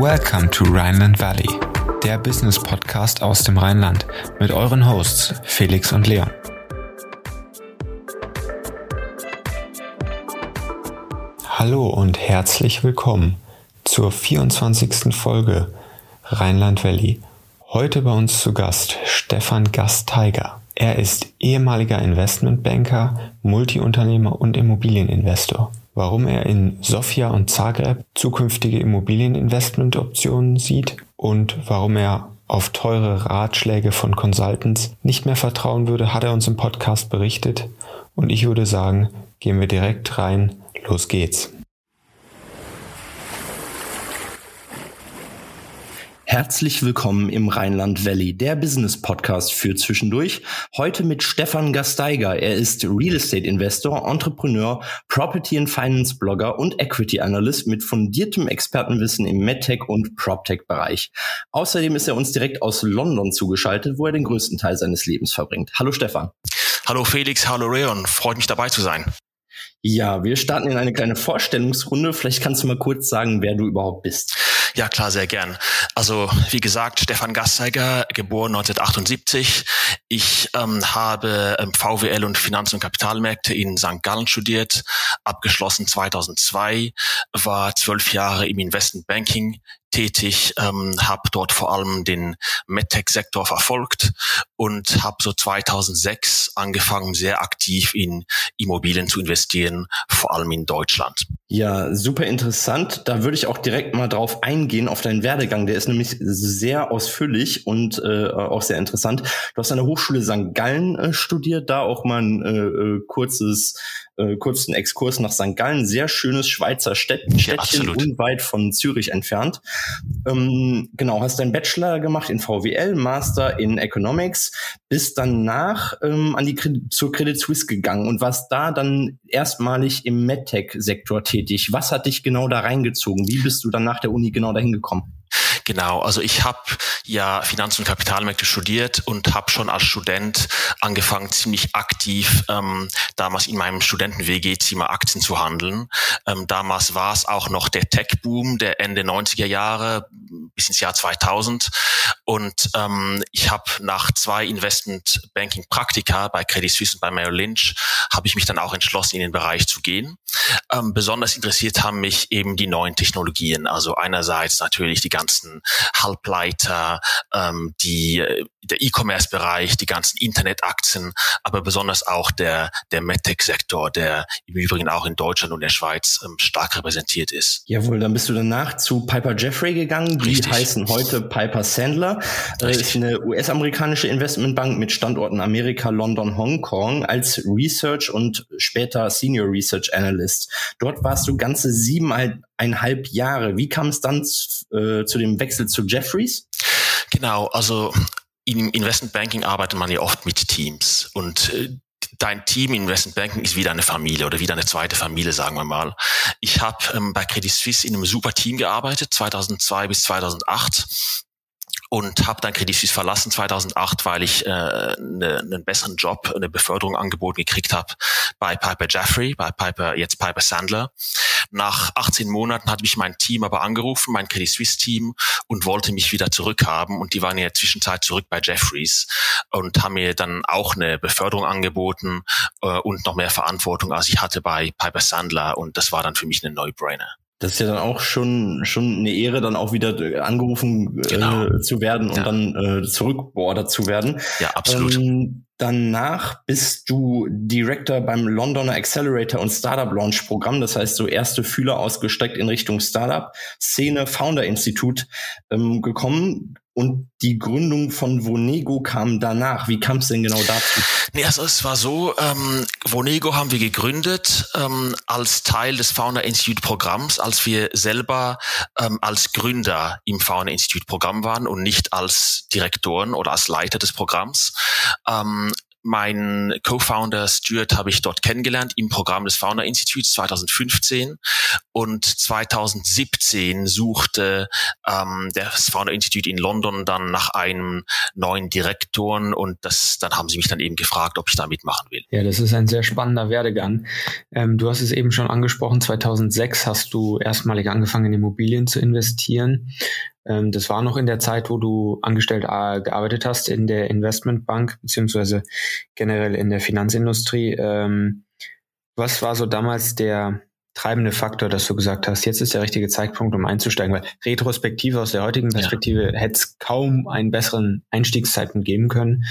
Welcome to Rhineland Valley, der Business Podcast aus dem Rheinland mit euren Hosts Felix und Leon. Hallo und herzlich willkommen zur 24. Folge Rheinland Valley. Heute bei uns zu Gast Stefan Gasteiger. Er ist ehemaliger Investmentbanker, Multiunternehmer und Immobilieninvestor warum er in Sofia und Zagreb zukünftige Immobilieninvestmentoptionen sieht und warum er auf teure Ratschläge von Consultants nicht mehr vertrauen würde, hat er uns im Podcast berichtet. Und ich würde sagen, gehen wir direkt rein. Los geht's. Herzlich willkommen im Rheinland Valley, der Business Podcast für zwischendurch. Heute mit Stefan Gasteiger. Er ist Real Estate Investor, Entrepreneur, Property and Finance Blogger und Equity Analyst mit fundiertem Expertenwissen im MedTech und PropTech Bereich. Außerdem ist er uns direkt aus London zugeschaltet, wo er den größten Teil seines Lebens verbringt. Hallo Stefan. Hallo Felix, hallo Reon. Freut mich dabei zu sein. Ja, wir starten in eine kleine Vorstellungsrunde. Vielleicht kannst du mal kurz sagen, wer du überhaupt bist. Ja, klar, sehr gern. Also, wie gesagt, Stefan Gasteiger, geboren 1978. Ich ähm, habe ähm, VWL und Finanz- und Kapitalmärkte in St. Gallen studiert, abgeschlossen 2002, war zwölf Jahre im Investment Banking tätig, ähm, habe dort vor allem den MedTech-Sektor verfolgt und habe so 2006 angefangen, sehr aktiv in Immobilien zu investieren, vor allem in Deutschland. Ja, super interessant. Da würde ich auch direkt mal drauf eingehen, auf deinen Werdegang. Der ist nämlich sehr ausführlich und äh, auch sehr interessant. Du hast an der Hochschule St. Gallen äh, studiert, da auch mal ein äh, äh kurzes äh, kurzen Exkurs nach St. Gallen. Sehr schönes Schweizer Städt Städtchen, ja, unweit von Zürich entfernt. Ähm, genau, hast deinen Bachelor gemacht in VWL, Master in Economics, bist danach ähm, an die zur Credit Suisse gegangen und warst da dann erstmalig im MedTech-Sektor tätig. Was hat dich genau da reingezogen? Wie bist du dann nach der Uni genau dahin gekommen? Genau, also ich habe ja Finanz- und Kapitalmärkte studiert und habe schon als Student angefangen, ziemlich aktiv ähm, damals in meinem Studenten-WG-Zimmer Aktien zu handeln. Ähm, damals war es auch noch der Tech-Boom der Ende 90er Jahre bis ins Jahr 2000 und ähm, ich habe nach zwei Investment-Banking-Praktika bei Credit Suisse und bei Merrill Lynch habe ich mich dann auch entschlossen, in den Bereich zu gehen. Ähm, besonders interessiert haben mich eben die neuen Technologien, also einerseits natürlich die ganzen Halbleiter, ähm, die, der E-Commerce-Bereich, die ganzen Internetaktien, aber besonders auch der, der MedTech-Sektor, der im Übrigen auch in Deutschland und der Schweiz ähm, stark repräsentiert ist. Jawohl, dann bist du danach zu Piper Jeffrey gegangen. Die Richtig. heißen heute Piper Sandler. Das äh, ist eine US-amerikanische Investmentbank mit Standorten Amerika, London, Hongkong als Research und später Senior Research Analyst. Dort warst du ganze siebeneinhalb Jahre. Wie kam es dann äh, zu dem Wechsel zu Jeffries? Genau, also im Investment Banking arbeitet man ja oft mit Teams und äh, dein Team Investment Banking ist wieder eine Familie oder wieder eine zweite Familie, sagen wir mal. Ich habe ähm, bei Credit Suisse in einem super Team gearbeitet, 2002 bis 2008 und habe dann Credit Suisse verlassen 2008, weil ich äh, ne, einen besseren Job, eine Beförderung angeboten gekriegt habe bei Piper Jeffrey, bei Piper jetzt Piper Sandler. Nach 18 Monaten hat mich mein Team aber angerufen, mein Credit Suisse Team und wollte mich wieder zurückhaben und die waren in der Zwischenzeit zurück bei Jeffries und haben mir dann auch eine Beförderung angeboten äh, und noch mehr Verantwortung als ich hatte bei Piper Sandler und das war dann für mich eine No-Brainer. Das ist ja dann auch schon schon eine Ehre, dann auch wieder äh, angerufen äh, genau. äh, zu werden und ja. dann äh, zurückbeordert zu werden. Ja, absolut. Ähm, danach bist du Director beim Londoner Accelerator und Startup Launch Programm. Das heißt, so erste Fühler ausgestreckt in Richtung Startup Szene Founder Institut ähm, gekommen. Und die Gründung von Vonego kam danach. Wie kam es denn genau dazu? Nee, also es war so, ähm, Vonego haben wir gegründet ähm, als Teil des Founder Institute Programms, als wir selber ähm, als Gründer im Founder Institute Programm waren und nicht als Direktoren oder als Leiter des Programms. Ähm, mein Co-Founder Stuart habe ich dort kennengelernt im Programm des Founder Instituts 2015 und 2017 suchte ähm, das Founder Institute in London dann nach einem neuen Direktoren und das, dann haben sie mich dann eben gefragt, ob ich da mitmachen will. Ja, das ist ein sehr spannender Werdegang. Ähm, du hast es eben schon angesprochen, 2006 hast du erstmalig angefangen in Immobilien zu investieren. Ähm, das war noch in der Zeit, wo du angestellt äh, gearbeitet hast in der Investmentbank beziehungsweise generell in der Finanzindustrie. Ähm, was war so damals der treibende Faktor, dass du gesagt hast, jetzt ist der richtige Zeitpunkt, um einzusteigen? Weil retrospektive aus der heutigen Perspektive ja. hätte es kaum einen besseren Einstiegszeitpunkt geben können.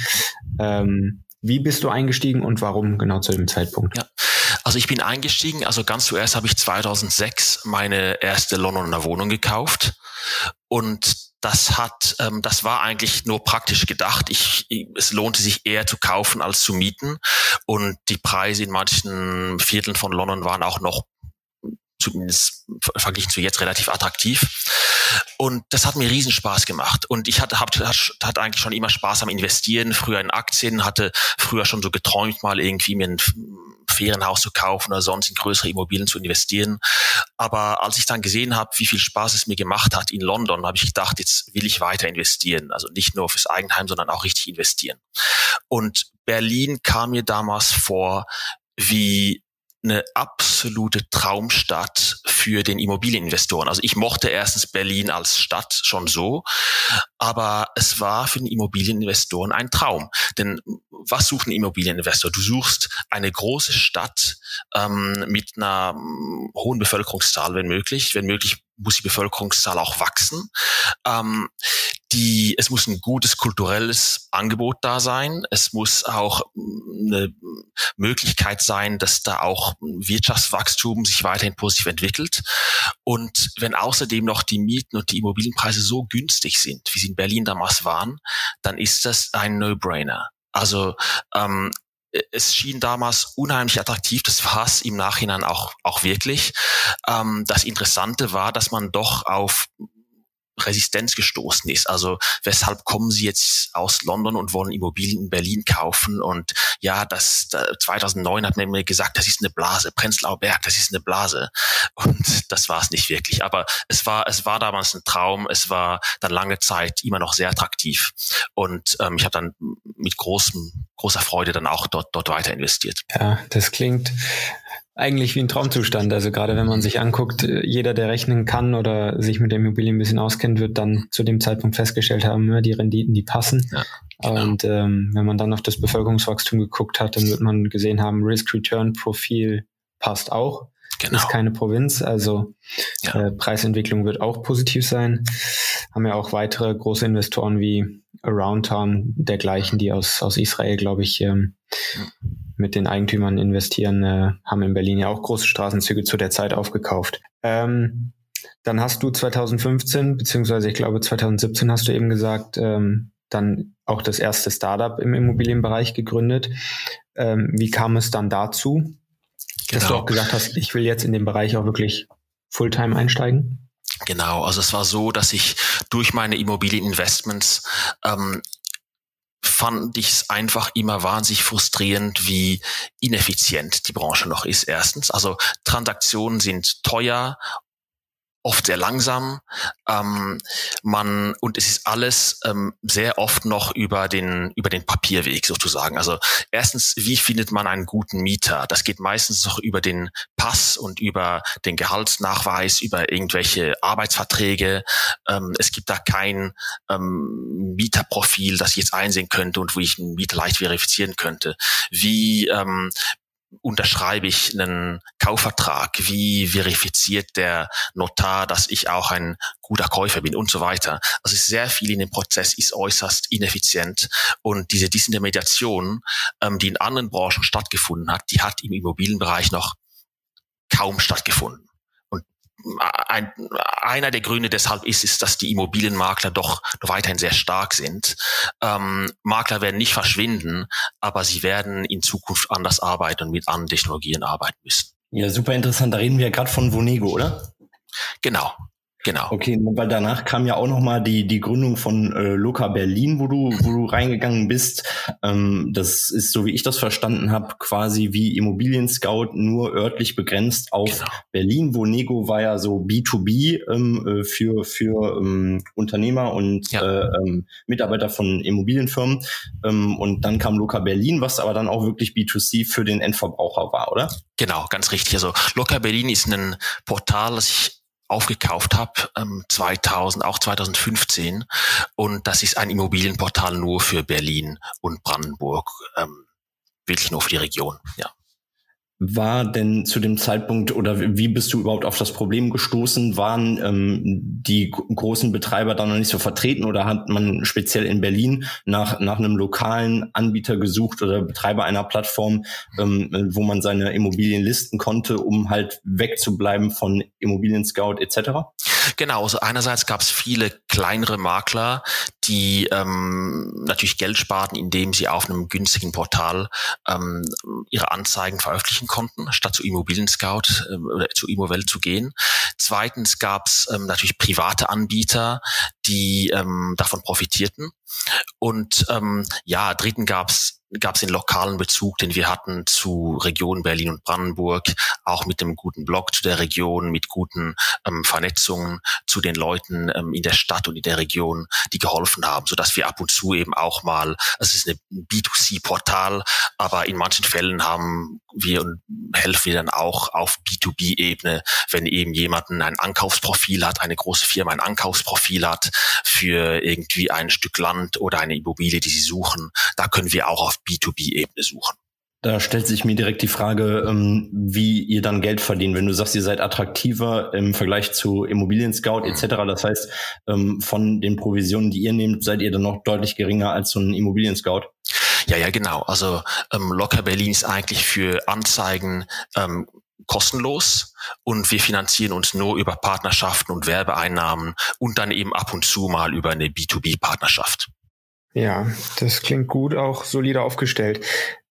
Ähm, wie bist du eingestiegen und warum genau zu dem Zeitpunkt? Ja. Also ich bin eingestiegen, also ganz zuerst habe ich 2006 meine erste Londoner Wohnung gekauft und das hat, ähm, das war eigentlich nur praktisch gedacht. Ich, es lohnte sich eher zu kaufen als zu mieten. Und die Preise in manchen Vierteln von London waren auch noch zumindest verglichen zu jetzt relativ attraktiv. Und das hat mir riesen Spaß gemacht. Und ich hatte, hatte eigentlich schon immer Spaß am Investieren, früher in Aktien, hatte früher schon so geträumt, mal irgendwie mir ein Ferienhaus zu kaufen oder sonst in größere Immobilien zu investieren. Aber als ich dann gesehen habe, wie viel Spaß es mir gemacht hat in London, habe ich gedacht, jetzt will ich weiter investieren. Also nicht nur fürs Eigenheim, sondern auch richtig investieren. Und Berlin kam mir damals vor wie eine absolute Traumstadt für den Immobilieninvestoren. Also ich mochte erstens Berlin als Stadt schon so, aber es war für den Immobilieninvestoren ein Traum. Denn was sucht ein Immobilieninvestor? Du suchst eine große Stadt ähm, mit einer ähm, hohen Bevölkerungszahl, wenn möglich. Wenn möglich muss die Bevölkerungszahl auch wachsen. Ähm, die, es muss ein gutes kulturelles Angebot da sein. Es muss auch eine Möglichkeit sein, dass da auch Wirtschaftswachstum sich weiterhin positiv entwickelt. Und wenn außerdem noch die Mieten und die Immobilienpreise so günstig sind, wie sie in Berlin damals waren, dann ist das ein No-Brainer. Also ähm, es schien damals unheimlich attraktiv, das war es im Nachhinein auch, auch wirklich. Ähm, das Interessante war, dass man doch auf Resistenz gestoßen ist. Also weshalb kommen Sie jetzt aus London und wollen Immobilien in Berlin kaufen? Und ja, das 2009 hat man mir gesagt, das ist eine Blase, Prenzlauer Berg, das ist eine Blase. Und das war es nicht wirklich. Aber es war es war damals ein Traum. Es war dann lange Zeit immer noch sehr attraktiv. Und ähm, ich habe dann mit großem großer Freude dann auch dort dort weiter investiert. Ja, das klingt eigentlich wie ein Traumzustand. Also gerade wenn man sich anguckt, jeder, der rechnen kann oder sich mit der Immobilie ein bisschen auskennt, wird dann zu dem Zeitpunkt festgestellt haben, die Renditen, die passen. Ja, genau. Und ähm, wenn man dann auf das Bevölkerungswachstum geguckt hat, dann wird man gesehen haben, Risk-Return-Profil passt auch. Genau. Ist keine Provinz, also ja. äh, Preisentwicklung wird auch positiv sein. Haben ja auch weitere große Investoren wie Aroundtown dergleichen, die aus, aus Israel, glaube ich, ähm, mit den Eigentümern investieren, äh, haben in Berlin ja auch große Straßenzüge zu der Zeit aufgekauft. Ähm, dann hast du 2015, beziehungsweise ich glaube 2017 hast du eben gesagt, ähm, dann auch das erste Startup im Immobilienbereich gegründet. Ähm, wie kam es dann dazu, genau. dass du genau. auch gesagt hast, ich will jetzt in den Bereich auch wirklich Fulltime einsteigen? Genau, also es war so, dass ich durch meine Immobilieninvestments ähm, fand ich es einfach immer wahnsinnig frustrierend, wie ineffizient die Branche noch ist. Erstens, also Transaktionen sind teuer oft sehr langsam. Ähm, man und es ist alles ähm, sehr oft noch über den über den Papierweg sozusagen. Also erstens, wie findet man einen guten Mieter? Das geht meistens noch über den Pass und über den Gehaltsnachweis, über irgendwelche Arbeitsverträge. Ähm, es gibt da kein ähm, Mieterprofil, das ich jetzt einsehen könnte und wo ich einen Mieter leicht verifizieren könnte. Wie ähm, unterschreibe ich einen Kaufvertrag? Wie verifiziert der Notar, dass ich auch ein guter Käufer bin und so weiter? Also sehr viel in dem Prozess ist äußerst ineffizient und diese Disintermediation, ähm, die in anderen Branchen stattgefunden hat, die hat im Immobilienbereich noch kaum stattgefunden ein, einer der Gründe deshalb ist, ist, dass die Immobilienmakler doch weiterhin sehr stark sind. Ähm, Makler werden nicht verschwinden, aber sie werden in Zukunft anders arbeiten und mit anderen Technologien arbeiten müssen. Ja, super interessant. Da reden wir ja gerade von Vonego, oder? Genau, Genau. Okay, weil danach kam ja auch noch mal die die Gründung von äh, Loka Berlin, wo du wo du reingegangen bist. Ähm, das ist so wie ich das verstanden habe, quasi wie Immobilien Scout nur örtlich begrenzt auf genau. Berlin. Wo Nego war ja so B2B ähm, äh, für für ähm, Unternehmer und ja. äh, ähm, Mitarbeiter von Immobilienfirmen. Ähm, und dann kam Loka Berlin, was aber dann auch wirklich B2C für den Endverbraucher war, oder? Genau, ganz richtig. Also Loka Berlin ist ein Portal, das ich aufgekauft habe, ähm, 2000, auch 2015. Und das ist ein Immobilienportal nur für Berlin und Brandenburg, ähm, wirklich nur für die Region, ja war denn zu dem Zeitpunkt oder wie bist du überhaupt auf das Problem gestoßen? Waren ähm, die großen Betreiber da noch nicht so vertreten oder hat man speziell in Berlin nach, nach einem lokalen Anbieter gesucht oder Betreiber einer Plattform, ähm, wo man seine Immobilien listen konnte, um halt wegzubleiben von Immobilien Scout etc.? Genau, also einerseits gab es viele kleinere Makler, die ähm, natürlich Geld sparten, indem sie auf einem günstigen Portal ähm, ihre Anzeigen veröffentlichen konnten, statt zu Immobilien Scout äh, oder zu Immowelt zu gehen. Zweitens gab es ähm, natürlich private Anbieter, die ähm, davon profitierten. Und ähm, ja, dritten gab es gab es den lokalen Bezug, den wir hatten zu Region Berlin und Brandenburg, auch mit dem guten Blog zu der Region, mit guten ähm, Vernetzungen zu den Leuten ähm, in der Stadt und in der Region, die geholfen haben, so dass wir ab und zu eben auch mal, es ist ein B2C-Portal, aber in manchen Fällen haben wir und helfen wir dann auch auf B2B-Ebene, wenn eben jemanden ein Ankaufsprofil hat, eine große Firma ein Ankaufsprofil hat für irgendwie ein Stück Land oder eine Immobilie, die sie suchen, da können wir auch auf B2B-Ebene suchen. Da stellt sich mir direkt die Frage, ähm, wie ihr dann Geld verdient. Wenn du sagst, ihr seid attraktiver im Vergleich zu Immobilien Scout etc. Das heißt, ähm, von den Provisionen, die ihr nehmt, seid ihr dann noch deutlich geringer als so ein Immobilien Scout. Ja, ja, genau. Also ähm, Locker Berlin ist eigentlich für Anzeigen ähm, kostenlos und wir finanzieren uns nur über Partnerschaften und Werbeeinnahmen und dann eben ab und zu mal über eine B2B-Partnerschaft. Ja, das klingt gut, auch solide aufgestellt.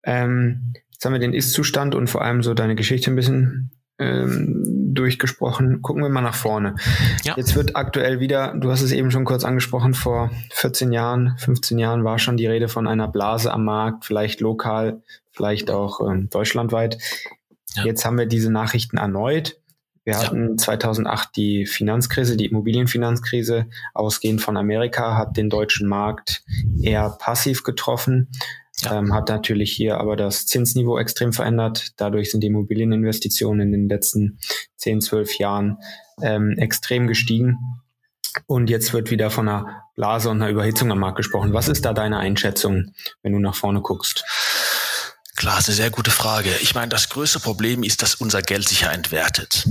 Ähm, jetzt haben wir den Ist-Zustand und vor allem so deine Geschichte ein bisschen ähm, durchgesprochen. Gucken wir mal nach vorne. Ja. Jetzt wird aktuell wieder, du hast es eben schon kurz angesprochen, vor 14 Jahren, 15 Jahren war schon die Rede von einer Blase am Markt, vielleicht lokal, vielleicht auch ähm, deutschlandweit. Ja. Jetzt haben wir diese Nachrichten erneut. Wir hatten 2008 die Finanzkrise, die Immobilienfinanzkrise, ausgehend von Amerika, hat den deutschen Markt eher passiv getroffen, ja. ähm, hat natürlich hier aber das Zinsniveau extrem verändert. Dadurch sind die Immobilieninvestitionen in den letzten 10, 12 Jahren ähm, extrem gestiegen. Und jetzt wird wieder von einer Blase und einer Überhitzung am Markt gesprochen. Was ist da deine Einschätzung, wenn du nach vorne guckst? Klar, ist eine sehr gute Frage. Ich meine, das größte Problem ist, dass unser Geld sich ja entwertet.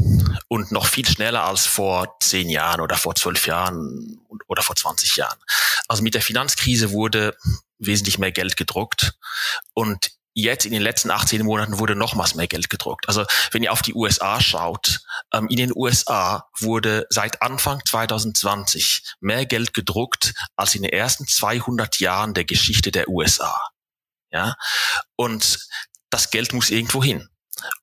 Und noch viel schneller als vor zehn Jahren oder vor zwölf Jahren oder vor 20 Jahren. Also mit der Finanzkrise wurde wesentlich mehr Geld gedruckt. Und jetzt in den letzten 18 Monaten wurde nochmals mehr Geld gedruckt. Also wenn ihr auf die USA schaut, ähm, in den USA wurde seit Anfang 2020 mehr Geld gedruckt als in den ersten 200 Jahren der Geschichte der USA. Ja, und das Geld muss irgendwo hin.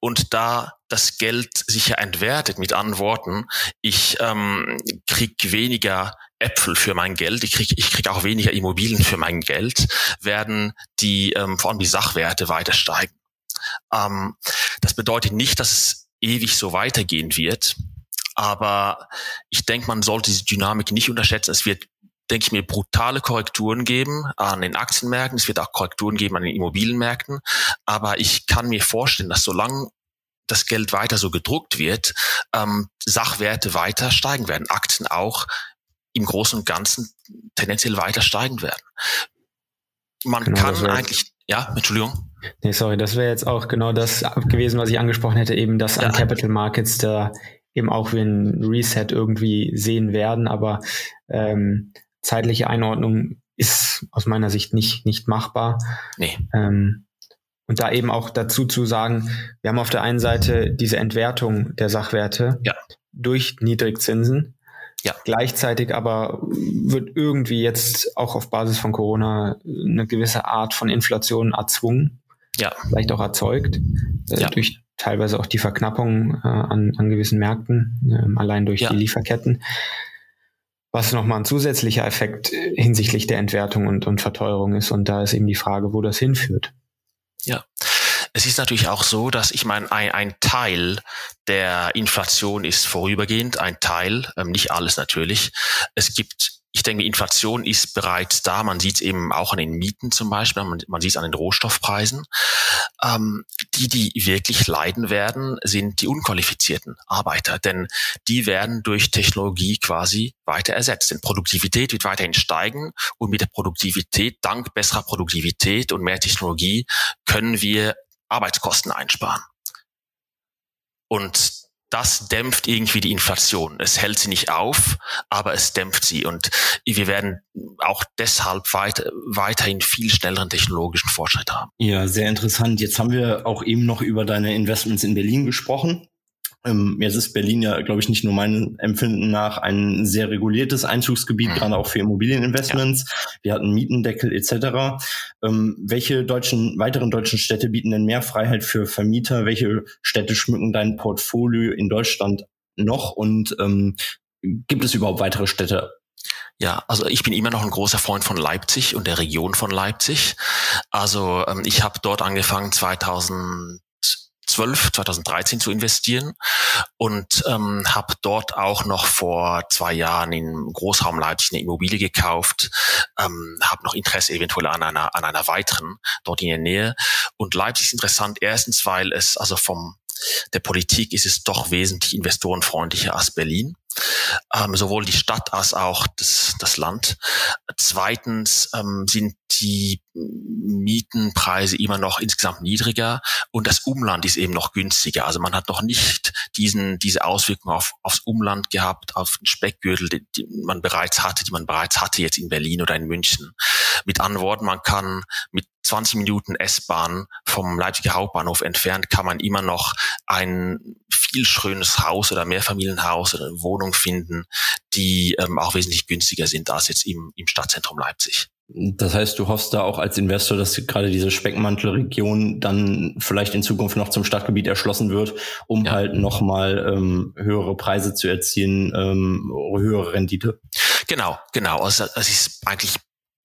Und da das Geld sich ja entwertet, mit anderen Worten, ich ähm, krieg weniger Äpfel für mein Geld, ich krieg, ich krieg auch weniger Immobilien für mein Geld, werden die, ähm, vor allem die Sachwerte weiter steigen. Ähm, das bedeutet nicht, dass es ewig so weitergehen wird, aber ich denke, man sollte diese Dynamik nicht unterschätzen. Es wird denke ich mir, brutale Korrekturen geben an den Aktienmärkten. Es wird auch Korrekturen geben an den Immobilienmärkten. Aber ich kann mir vorstellen, dass solange das Geld weiter so gedruckt wird, ähm, Sachwerte weiter steigen werden, Aktien auch im Großen und Ganzen tendenziell weiter steigen werden. Man genau, kann eigentlich, ja, Entschuldigung. Nee, sorry, das wäre jetzt auch genau das gewesen, was ich angesprochen hätte, eben, dass ja. an Capital Markets da eben auch wie ein Reset irgendwie sehen werden, aber ähm, zeitliche Einordnung ist aus meiner Sicht nicht, nicht machbar. Nee. Ähm, und da eben auch dazu zu sagen, wir haben auf der einen Seite diese Entwertung der Sachwerte ja. durch Niedrigzinsen. Ja. Gleichzeitig aber wird irgendwie jetzt auch auf Basis von Corona eine gewisse Art von Inflation erzwungen. Ja. Vielleicht auch erzeugt. Äh, ja. Durch teilweise auch die Verknappung äh, an, an gewissen Märkten, äh, allein durch ja. die Lieferketten. Was nochmal ein zusätzlicher Effekt äh, hinsichtlich der Entwertung und, und Verteuerung ist. Und da ist eben die Frage, wo das hinführt. Ja. Es ist natürlich auch so, dass ich meine, ein, ein Teil der Inflation ist vorübergehend, ein Teil, ähm, nicht alles natürlich. Es gibt ich denke, Inflation ist bereits da. Man sieht es eben auch an den Mieten zum Beispiel, man, man sieht es an den Rohstoffpreisen. Ähm, die, die wirklich leiden werden, sind die unqualifizierten Arbeiter, denn die werden durch Technologie quasi weiter ersetzt. Denn Produktivität wird weiterhin steigen und mit der Produktivität, dank besserer Produktivität und mehr Technologie, können wir Arbeitskosten einsparen. Und das dämpft irgendwie die Inflation. Es hält sie nicht auf, aber es dämpft sie. Und wir werden auch deshalb weiter, weiterhin viel schnelleren technologischen Fortschritt haben. Ja, sehr interessant. Jetzt haben wir auch eben noch über deine Investments in Berlin gesprochen. Ähm, jetzt ist Berlin ja, glaube ich, nicht nur meinem Empfinden nach ein sehr reguliertes Einzugsgebiet, mhm. gerade auch für Immobilieninvestments. Ja. Wir hatten Mietendeckel etc. Ähm, welche deutschen, weiteren deutschen Städte bieten denn mehr Freiheit für Vermieter? Welche Städte schmücken dein Portfolio in Deutschland noch? Und ähm, gibt es überhaupt weitere Städte ja, also ich bin immer noch ein großer Freund von Leipzig und der Region von Leipzig. Also ähm, ich habe dort angefangen 2000 2012, 2013 zu investieren und ähm, habe dort auch noch vor zwei Jahren in Großraum Leipzig eine Immobilie gekauft, ähm, habe noch Interesse eventuell an einer, an einer weiteren dort in der Nähe. Und Leipzig ist interessant, erstens, weil es also vom der Politik ist es doch wesentlich investorenfreundlicher als Berlin ähm, sowohl die Stadt als auch das, das Land. Zweitens ähm, sind die Mietenpreise immer noch insgesamt niedriger und das Umland ist eben noch günstiger. Also man hat noch nicht diesen, diese Auswirkungen auf, aufs Umland gehabt, auf den Speckgürtel, die, die man bereits hatte, die man bereits hatte jetzt in Berlin oder in München. Mit anderen Worten, man kann mit 20 Minuten S-Bahn vom Leipziger Hauptbahnhof entfernt kann man immer noch ein viel schönes Haus oder Mehrfamilienhaus oder Wohnung finden, die ähm, auch wesentlich günstiger sind als jetzt im, im Stadtzentrum Leipzig. Das heißt, du hoffst da auch als Investor, dass gerade diese Speckmantelregion dann vielleicht in Zukunft noch zum Stadtgebiet erschlossen wird, um ja. halt nochmal ähm, höhere Preise zu erzielen, ähm, höhere Rendite. Genau, genau. Also es ist eigentlich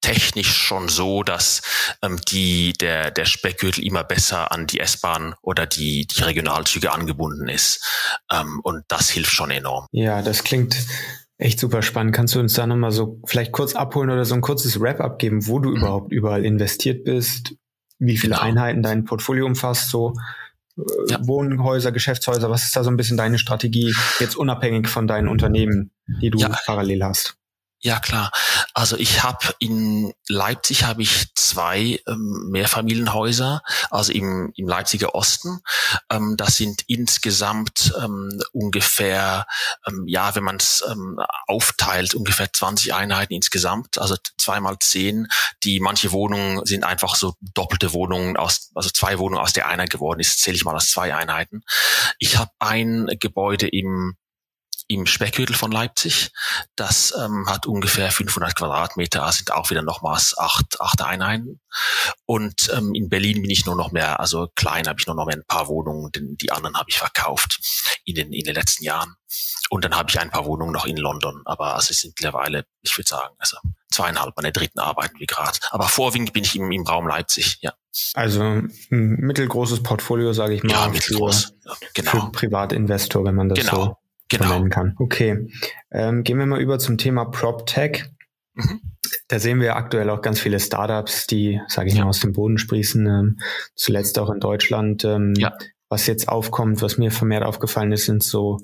technisch schon so, dass ähm, die, der, der Speckgürtel immer besser an die S-Bahn oder die, die Regionalzüge angebunden ist. Ähm, und das hilft schon enorm. Ja, das klingt echt super spannend. Kannst du uns da nochmal so vielleicht kurz abholen oder so ein kurzes Wrap-up geben, wo du mhm. überhaupt überall investiert bist, wie viele genau. Einheiten dein Portfolio umfasst, so äh, ja. Wohnhäuser, Geschäftshäuser, was ist da so ein bisschen deine Strategie, jetzt unabhängig von deinen Unternehmen, die du ja. parallel hast? Ja klar. Also ich habe in Leipzig habe ich zwei ähm, Mehrfamilienhäuser, also im, im Leipziger Osten. Ähm, das sind insgesamt ähm, ungefähr, ähm, ja, wenn man es ähm, aufteilt, ungefähr 20 Einheiten insgesamt, also zweimal zehn. Die manche Wohnungen sind einfach so doppelte Wohnungen aus, also zwei Wohnungen aus der einer geworden ist, zähle ich mal als zwei Einheiten. Ich habe ein Gebäude im im Speckgürtel von Leipzig. Das ähm, hat ungefähr 500 Quadratmeter, sind auch wieder nochmals acht, acht Einheiten. Und ähm, in Berlin bin ich nur noch mehr, also klein habe ich nur noch mehr ein paar Wohnungen, denn die anderen habe ich verkauft in den, in den letzten Jahren. Und dann habe ich ein paar Wohnungen noch in London, aber also es sind mittlerweile, ich würde sagen, also zweieinhalb meine dritten arbeiten wir gerade. Aber vorwiegend bin ich im, im Raum Leipzig, ja. Also ein mittelgroßes Portfolio, sage ich mal. Ja, mittelgroß. Für, genau. Für Privatinvestor, wenn man das genau. so genau. nennen kann. Okay. Ähm, gehen wir mal über zum Thema PropTech. Mhm. Da sehen wir aktuell auch ganz viele Startups, die, sage ich ja. mal, aus dem Boden sprießen. Ähm, zuletzt auch in Deutschland. Ähm, ja. Was jetzt aufkommt, was mir vermehrt aufgefallen ist, sind so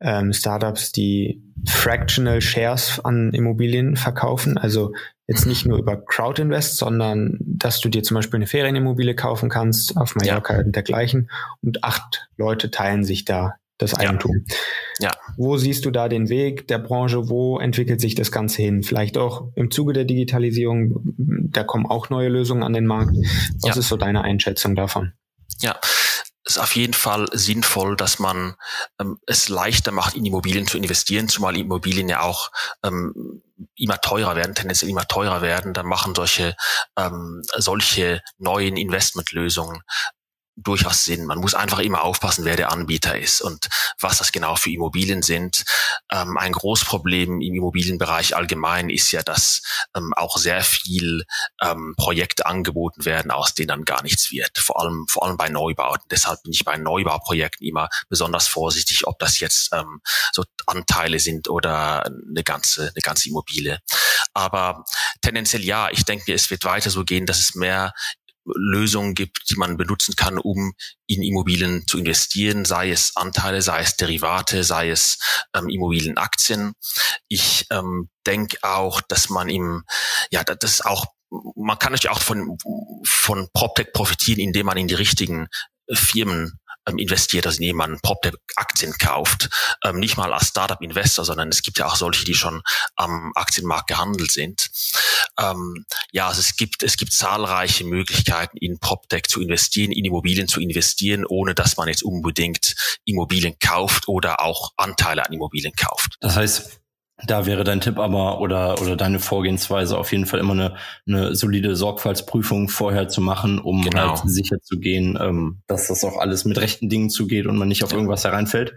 ähm, Startups, die fractional Shares an Immobilien verkaufen. Also jetzt nicht nur über Crowdinvest, sondern dass du dir zum Beispiel eine Ferienimmobilie kaufen kannst auf Mallorca ja. und dergleichen und acht Leute teilen sich da das Eigentum. Ja. ja. Wo siehst du da den Weg der Branche? Wo entwickelt sich das Ganze hin? Vielleicht auch im Zuge der Digitalisierung, da kommen auch neue Lösungen an den Markt. Was ja. ist so deine Einschätzung davon? Ja, ist auf jeden Fall sinnvoll, dass man ähm, es leichter macht, in Immobilien zu investieren, zumal Immobilien ja auch ähm, immer teurer werden, tendenziell immer teurer werden. Dann machen solche ähm, solche neuen Investmentlösungen durchaus Sinn. Man muss einfach immer aufpassen, wer der Anbieter ist und was das genau für Immobilien sind. Ähm, ein Großproblem im Immobilienbereich allgemein ist ja, dass ähm, auch sehr viel ähm, Projekte angeboten werden, aus denen dann gar nichts wird. Vor allem, vor allem bei Neubauten. Deshalb bin ich bei Neubauprojekten immer besonders vorsichtig, ob das jetzt ähm, so Anteile sind oder eine ganze, eine ganze Immobilie. Aber tendenziell ja, ich denke, es wird weiter so gehen, dass es mehr Lösungen gibt, die man benutzen kann, um in Immobilien zu investieren, sei es Anteile, sei es Derivate, sei es ähm, Immobilienaktien. Ich ähm, denke auch, dass man im, ja, das ist auch man kann natürlich auch von, von PropTech profitieren, indem man in die richtigen Firmen ähm, investiert, also indem man PropTech-Aktien kauft, ähm, nicht mal als Startup-Investor, sondern es gibt ja auch solche, die schon am Aktienmarkt gehandelt sind. Ähm, ja, also es gibt es gibt zahlreiche Möglichkeiten, in PropTech zu investieren, in Immobilien zu investieren, ohne dass man jetzt unbedingt Immobilien kauft oder auch Anteile an Immobilien kauft. Das heißt, da wäre dein Tipp aber oder, oder deine Vorgehensweise auf jeden Fall immer eine, eine solide Sorgfaltsprüfung vorher zu machen, um genau. halt sicher zu gehen, ähm, dass das auch alles mit rechten Dingen zugeht und man nicht auf irgendwas hereinfällt.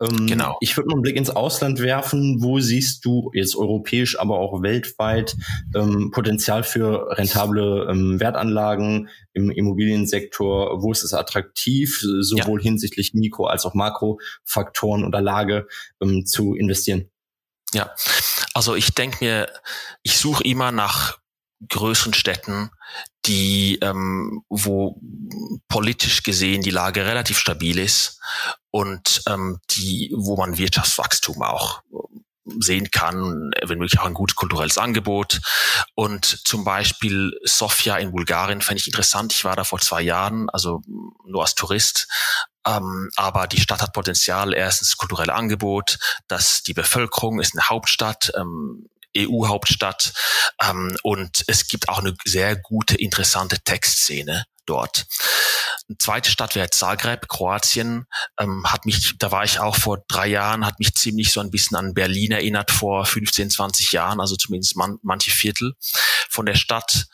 Ähm, genau. Ich würde mal einen Blick ins Ausland werfen. Wo siehst du jetzt europäisch, aber auch weltweit ähm, Potenzial für rentable ähm, Wertanlagen im Immobiliensektor? Wo ist es attraktiv, sowohl ja. hinsichtlich Mikro- als auch Makrofaktoren oder Lage ähm, zu investieren? Ja, also ich denke mir, ich suche immer nach größeren Städten, die, ähm, wo politisch gesehen die Lage relativ stabil ist und ähm, die, wo man Wirtschaftswachstum auch sehen kann, wenn möglich auch ein gutes kulturelles Angebot. Und zum Beispiel Sofia in Bulgarien fände ich interessant. Ich war da vor zwei Jahren, also nur als Tourist. Ähm, aber die Stadt hat Potenzial. Erstens kulturelle Angebot, dass die Bevölkerung ist eine Hauptstadt. Ähm, EU-Hauptstadt ähm, und es gibt auch eine sehr gute, interessante Textszene dort. Eine zweite Stadt wäre Zagreb, Kroatien. Ähm, hat mich, da war ich auch vor drei Jahren, hat mich ziemlich so ein bisschen an Berlin erinnert vor 15, 20 Jahren, also zumindest man, manche Viertel von der Stadt.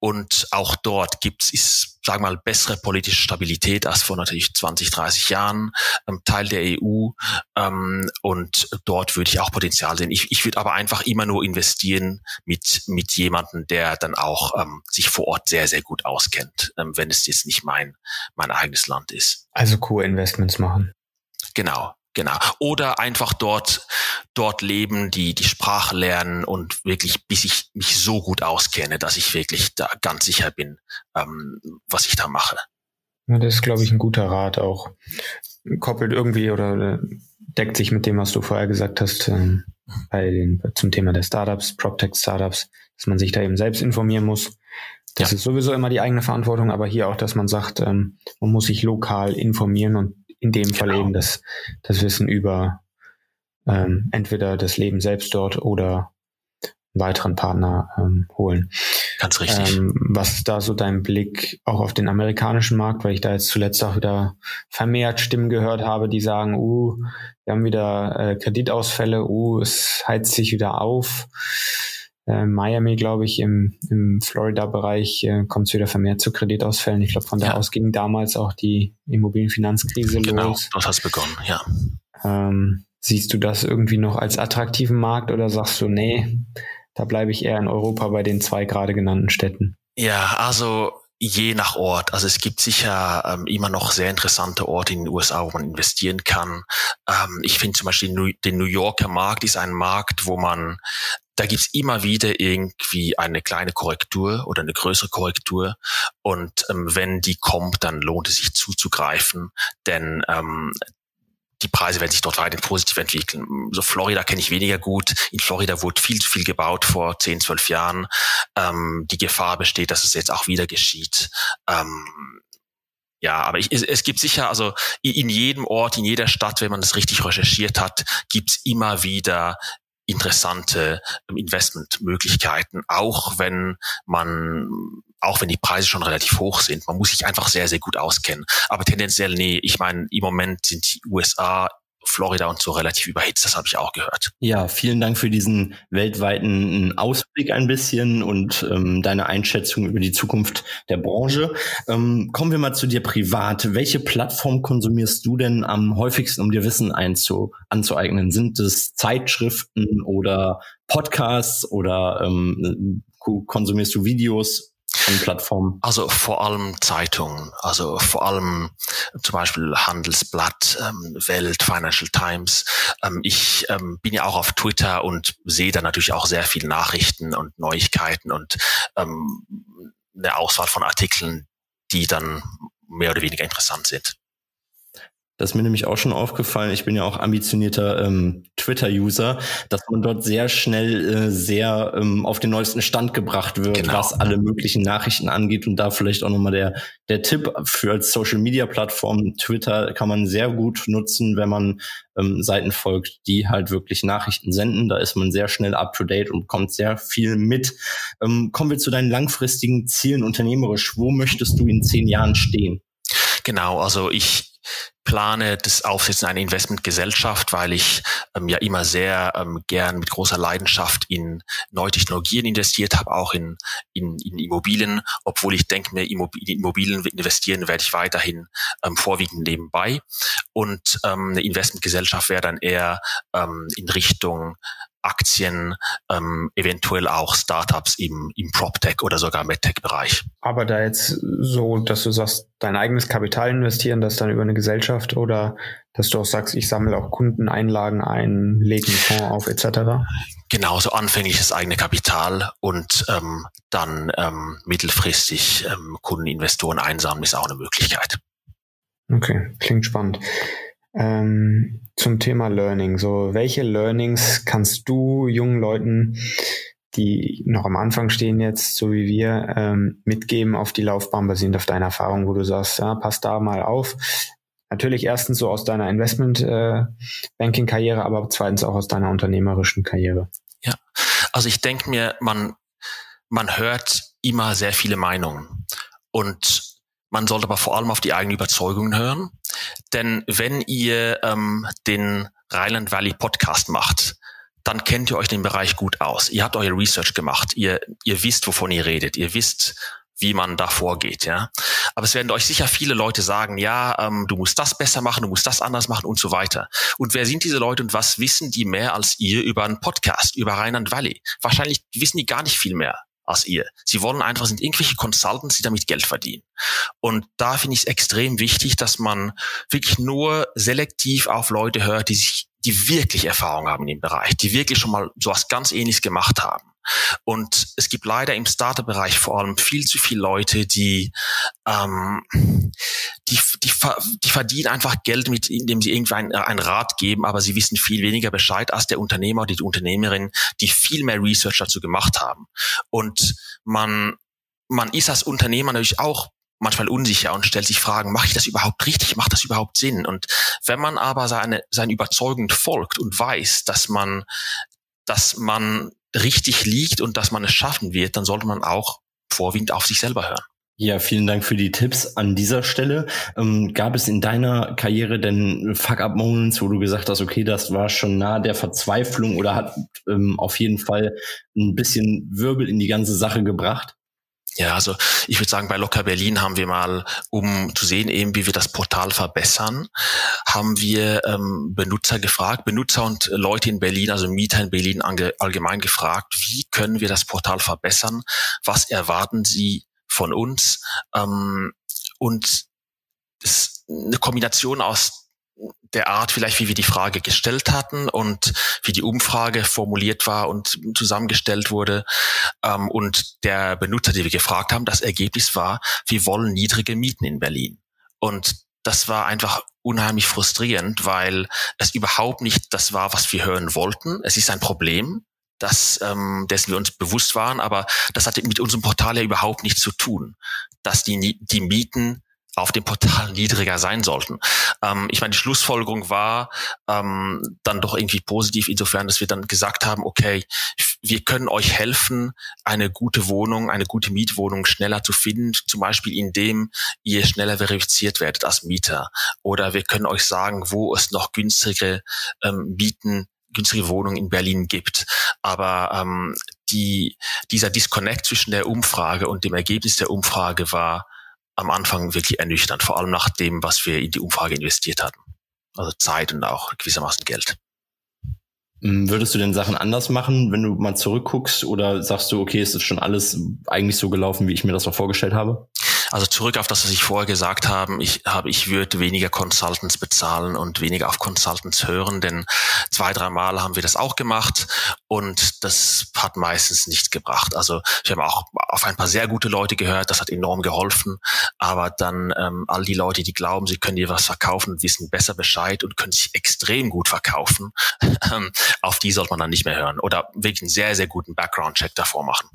Und auch dort gibt's, ist, sagen wir mal, bessere politische Stabilität als vor natürlich 20, 30 Jahren, ähm, Teil der EU. Ähm, und dort würde ich auch Potenzial sehen. Ich, ich würde aber einfach immer nur investieren mit, mit jemandem, der dann auch ähm, sich vor Ort sehr, sehr gut auskennt, ähm, wenn es jetzt nicht mein, mein eigenes Land ist. Also Co-Investments machen. Genau, Genau. Oder einfach dort, dort leben, die, die Sprache lernen und wirklich, bis ich mich so gut auskenne, dass ich wirklich da ganz sicher bin, ähm, was ich da mache. Ja, das ist, glaube ich, ein guter Rat auch. Koppelt irgendwie oder deckt sich mit dem, was du vorher gesagt hast, ähm, bei den, zum Thema der Startups, PropTech-Startups, dass man sich da eben selbst informieren muss. Das ja. ist sowieso immer die eigene Verantwortung, aber hier auch, dass man sagt, ähm, man muss sich lokal informieren und in dem genau. Fall eben das, das Wissen über ähm, entweder das Leben selbst dort oder einen weiteren Partner ähm, holen. Ganz richtig. Ähm, was ist da so dein Blick auch auf den amerikanischen Markt, weil ich da jetzt zuletzt auch wieder vermehrt Stimmen gehört habe, die sagen, uh, wir haben wieder äh, Kreditausfälle, uh, es heizt sich wieder auf äh, Miami, glaube ich, im, im Florida-Bereich äh, kommt es wieder vermehrt zu Kreditausfällen. Ich glaube, von da ja. aus ging damals auch die Immobilienfinanzkrise genau, los. Genau, dort hat begonnen, ja. Ähm, siehst du das irgendwie noch als attraktiven Markt oder sagst du, nee, da bleibe ich eher in Europa bei den zwei gerade genannten Städten? Ja, also je nach Ort. Also es gibt sicher ähm, immer noch sehr interessante Orte in den USA, wo man investieren kann. Ähm, ich finde zum Beispiel den New Yorker Markt ist ein Markt, wo man da gibt's immer wieder irgendwie eine kleine Korrektur oder eine größere Korrektur. Und ähm, wenn die kommt, dann lohnt es sich zuzugreifen, denn ähm, die Preise werden sich dort weiter positiv entwickeln. So Florida kenne ich weniger gut. In Florida wurde viel zu viel gebaut vor 10, 12 Jahren. Ähm, die Gefahr besteht, dass es jetzt auch wieder geschieht. Ähm, ja, aber ich, es, es gibt sicher, also in jedem Ort, in jeder Stadt, wenn man das richtig recherchiert hat, gibt's immer wieder interessante ähm, Investmentmöglichkeiten, auch wenn man, auch wenn die Preise schon relativ hoch sind. Man muss sich einfach sehr, sehr gut auskennen. Aber tendenziell, nee, ich meine, im Moment sind die USA Florida und so relativ überhitzt, das habe ich auch gehört. Ja, vielen Dank für diesen weltweiten Ausblick ein bisschen und ähm, deine Einschätzung über die Zukunft der Branche. Ähm, kommen wir mal zu dir privat. Welche Plattform konsumierst du denn am häufigsten, um dir Wissen einzu anzueignen? Sind es Zeitschriften oder Podcasts oder ähm, konsumierst du Videos? An Plattformen? Also vor allem Zeitungen, also vor allem zum Beispiel Handelsblatt, ähm, Welt, Financial Times. Ähm, ich ähm, bin ja auch auf Twitter und sehe da natürlich auch sehr viele Nachrichten und Neuigkeiten und ähm, eine Auswahl von Artikeln, die dann mehr oder weniger interessant sind. Das ist mir nämlich auch schon aufgefallen. Ich bin ja auch ambitionierter ähm, Twitter-User, dass man dort sehr schnell äh, sehr ähm, auf den neuesten Stand gebracht wird, genau. was alle möglichen Nachrichten angeht. Und da vielleicht auch nochmal der, der Tipp für als Social-Media-Plattform. Twitter kann man sehr gut nutzen, wenn man ähm, Seiten folgt, die halt wirklich Nachrichten senden. Da ist man sehr schnell up-to-date und bekommt sehr viel mit. Ähm, kommen wir zu deinen langfristigen Zielen unternehmerisch. Wo möchtest du in zehn Jahren stehen? Genau, also ich plane das Aufsetzen einer Investmentgesellschaft, weil ich ähm, ja immer sehr ähm, gern mit großer Leidenschaft in neue Technologien investiert habe, auch in, in, in Immobilien, obwohl ich denke mir, Immobilien investieren werde ich weiterhin ähm, vorwiegend nebenbei. Und ähm, eine Investmentgesellschaft wäre dann eher ähm, in Richtung Aktien, ähm, eventuell auch Startups im, im PropTech oder sogar MedTech-Bereich. Aber da jetzt so, dass du sagst, dein eigenes Kapital investieren, das dann über eine Gesellschaft oder dass du auch sagst, ich sammle auch Kundeneinlagen ein, lege einen Fonds auf etc.? Genau, so anfängliches eigene Kapital und ähm, dann ähm, mittelfristig ähm, Kundeninvestoren einsammeln ist auch eine Möglichkeit. Okay, klingt spannend. Ähm, zum Thema Learning. So, welche Learnings kannst du jungen Leuten, die noch am Anfang stehen jetzt, so wie wir, ähm, mitgeben auf die Laufbahn basierend auf deiner Erfahrung, wo du sagst, ja, pass da mal auf. Natürlich erstens so aus deiner Investment-Banking-Karriere, äh, aber zweitens auch aus deiner unternehmerischen Karriere. Ja, also ich denke mir, man, man hört immer sehr viele Meinungen. Und man sollte aber vor allem auf die eigenen Überzeugungen hören. Denn wenn ihr ähm, den Rhineland Valley Podcast macht, dann kennt ihr euch den Bereich gut aus. Ihr habt eure Research gemacht. Ihr, ihr wisst, wovon ihr redet. Ihr wisst, wie man da vorgeht, ja. Aber es werden euch sicher viele Leute sagen, ja, ähm, du musst das besser machen, du musst das anders machen und so weiter. Und wer sind diese Leute und was wissen die mehr als ihr über einen Podcast, über Rheinland Valley? Wahrscheinlich wissen die gar nicht viel mehr als ihr. Sie wollen einfach, sind irgendwelche Consultants, die damit Geld verdienen. Und da finde ich es extrem wichtig, dass man wirklich nur selektiv auf Leute hört, die sich, die wirklich Erfahrung haben in dem Bereich, die wirklich schon mal sowas ganz ähnliches gemacht haben. Und es gibt leider im Startup-Bereich vor allem viel zu viele Leute, die, ähm, die, die, die verdienen einfach Geld mit, indem sie irgendwie einen, einen Rat geben, aber sie wissen viel weniger Bescheid als der Unternehmer oder die Unternehmerin, die viel mehr Research dazu gemacht haben. Und man, man ist als Unternehmer natürlich auch manchmal unsicher und stellt sich Fragen, mache ich das überhaupt richtig, macht das überhaupt Sinn? Und wenn man aber seine, sein Überzeugend folgt und weiß, dass man, dass man richtig liegt und dass man es schaffen wird, dann sollte man auch vorwiegend auf sich selber hören. Ja, vielen Dank für die Tipps an dieser Stelle. Ähm, gab es in deiner Karriere denn Fuck-up-Moments, wo du gesagt hast, okay, das war schon nah der Verzweiflung oder hat ähm, auf jeden Fall ein bisschen Wirbel in die ganze Sache gebracht? Ja, also ich würde sagen, bei Locker Berlin haben wir mal, um zu sehen, eben wie wir das Portal verbessern, haben wir ähm, Benutzer gefragt, Benutzer und Leute in Berlin, also Mieter in Berlin allgemein gefragt, wie können wir das Portal verbessern? Was erwarten sie von uns? Ähm, und eine Kombination aus der Art vielleicht, wie wir die Frage gestellt hatten und wie die Umfrage formuliert war und zusammengestellt wurde. Ähm, und der Benutzer, die wir gefragt haben, das Ergebnis war, wir wollen niedrige Mieten in Berlin. Und das war einfach unheimlich frustrierend, weil es überhaupt nicht das war, was wir hören wollten. Es ist ein Problem, das, ähm, dessen wir uns bewusst waren, aber das hatte mit unserem Portal ja überhaupt nichts zu tun, dass die, die Mieten auf dem Portal niedriger sein sollten. Ähm, ich meine, die Schlussfolgerung war ähm, dann doch irgendwie positiv, insofern, dass wir dann gesagt haben, okay, wir können euch helfen, eine gute Wohnung, eine gute Mietwohnung schneller zu finden, zum Beispiel indem ihr schneller verifiziert werdet als Mieter. Oder wir können euch sagen, wo es noch günstige ähm, Mieten günstige Wohnungen in Berlin gibt. Aber ähm, die, dieser Disconnect zwischen der Umfrage und dem Ergebnis der Umfrage war am Anfang wirklich ernüchternd, vor allem nach dem, was wir in die Umfrage investiert hatten. Also Zeit und auch gewissermaßen Geld. Hm, würdest du denn Sachen anders machen, wenn du mal zurückguckst oder sagst du, okay, es ist schon alles eigentlich so gelaufen, wie ich mir das auch vorgestellt habe? Also zurück auf das, was ich vorher gesagt habe, ich habe, ich würde weniger Consultants bezahlen und weniger auf Consultants hören, denn zwei, drei Mal haben wir das auch gemacht und das hat meistens nichts gebracht. Also wir haben auch auf ein paar sehr gute Leute gehört, das hat enorm geholfen, aber dann ähm, all die Leute, die glauben, sie können dir was verkaufen, wissen besser Bescheid und können sich extrem gut verkaufen, ähm, auf die sollte man dann nicht mehr hören oder wirklich einen sehr, sehr guten Background-Check davor machen.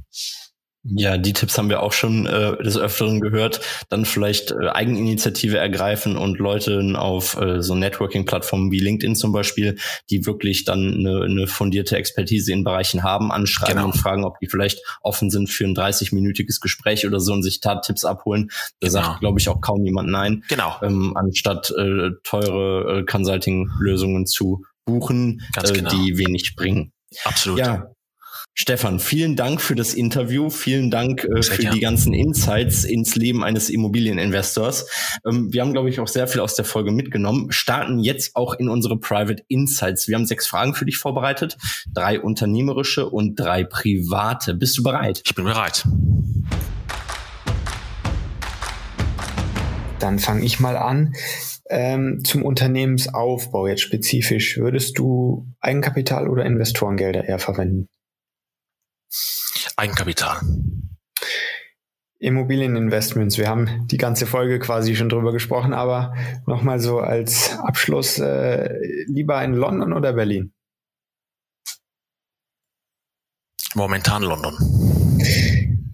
Ja, die Tipps haben wir auch schon äh, des Öfteren gehört. Dann vielleicht äh, Eigeninitiative ergreifen und Leute auf äh, so Networking-Plattformen wie LinkedIn zum Beispiel, die wirklich dann eine, eine fundierte Expertise in Bereichen haben, anschreiben genau. und fragen, ob die vielleicht offen sind für ein 30-minütiges Gespräch oder so und sich Tat-Tipps abholen. Da genau. sagt, glaube ich, auch kaum jemand nein. Genau. Ähm, anstatt äh, teure äh, Consulting-Lösungen zu buchen, äh, genau. die wenig bringen. Absolut. Ja, Stefan, vielen Dank für das Interview. Vielen Dank äh, für die ganzen Insights ins Leben eines Immobilieninvestors. Ähm, wir haben, glaube ich, auch sehr viel aus der Folge mitgenommen. Starten jetzt auch in unsere Private Insights. Wir haben sechs Fragen für dich vorbereitet. Drei unternehmerische und drei private. Bist du bereit? Ich bin bereit. Dann fange ich mal an. Ähm, zum Unternehmensaufbau jetzt spezifisch. Würdest du Eigenkapital oder Investorengelder eher verwenden? Eigenkapital. Immobilieninvestments. Wir haben die ganze Folge quasi schon drüber gesprochen, aber nochmal so als Abschluss, äh, lieber in London oder Berlin? Momentan London.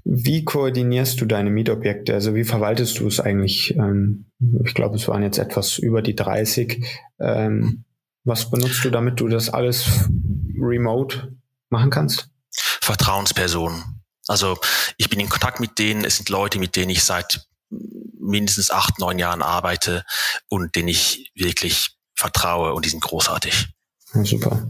Wie koordinierst du deine Mietobjekte? Also wie verwaltest du es eigentlich? Ähm, ich glaube, es waren jetzt etwas über die 30. Ähm, was benutzt du, damit du das alles remote machen kannst? Vertrauenspersonen. Also ich bin in Kontakt mit denen, es sind Leute, mit denen ich seit mindestens acht, neun Jahren arbeite und denen ich wirklich vertraue und die sind großartig. Ja, super.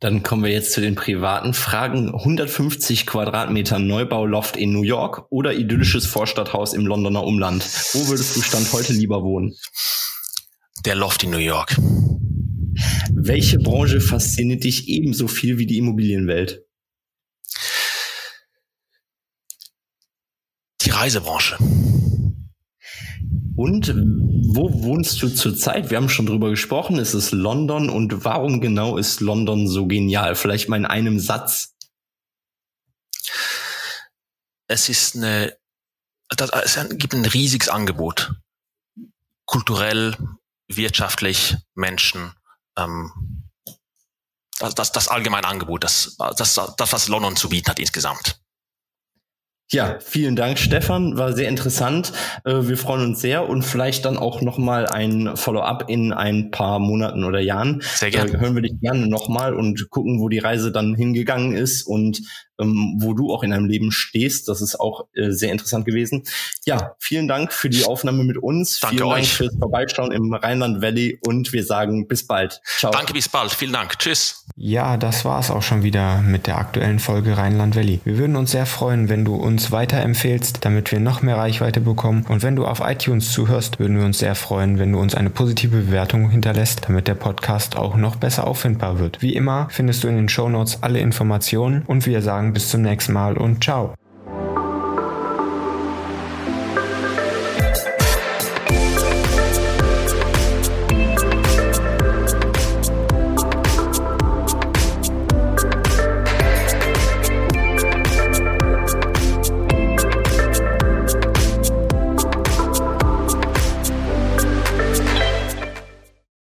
Dann kommen wir jetzt zu den privaten Fragen. 150 Quadratmeter Neubauloft in New York oder idyllisches Vorstadthaus im Londoner Umland? Wo würdest du Stand heute lieber wohnen? Der Loft in New York. Welche Branche fasziniert dich ebenso viel wie die Immobilienwelt? Die Reisebranche. Und wo wohnst du zurzeit? Wir haben schon drüber gesprochen. Es ist London. Und warum genau ist London so genial? Vielleicht mal in einem Satz. Es ist eine, es gibt ein riesiges Angebot. Kulturell, wirtschaftlich, Menschen, ähm, das, das, das allgemeine Angebot, das, das, das, was London zu bieten hat insgesamt. Ja, vielen Dank, Stefan. War sehr interessant. Äh, wir freuen uns sehr und vielleicht dann auch nochmal ein Follow-up in ein paar Monaten oder Jahren. Sehr gerne. Da hören wir dich gerne nochmal und gucken, wo die Reise dann hingegangen ist und ähm, wo du auch in deinem Leben stehst. Das ist auch äh, sehr interessant gewesen. Ja, vielen Dank für die Aufnahme mit uns. Danke vielen euch. Dank fürs Vorbeischauen im Rheinland Valley und wir sagen bis bald. Ciao. Danke, bis bald. Vielen Dank. Tschüss. Ja, das war's auch schon wieder mit der aktuellen Folge Rheinland Valley. Wir würden uns sehr freuen, wenn du uns weiterempfehlst, damit wir noch mehr Reichweite bekommen. Und wenn du auf iTunes zuhörst, würden wir uns sehr freuen, wenn du uns eine positive Bewertung hinterlässt, damit der Podcast auch noch besser auffindbar wird. Wie immer findest du in den Show Notes alle Informationen und wir sagen bis zum nächsten Mal und ciao.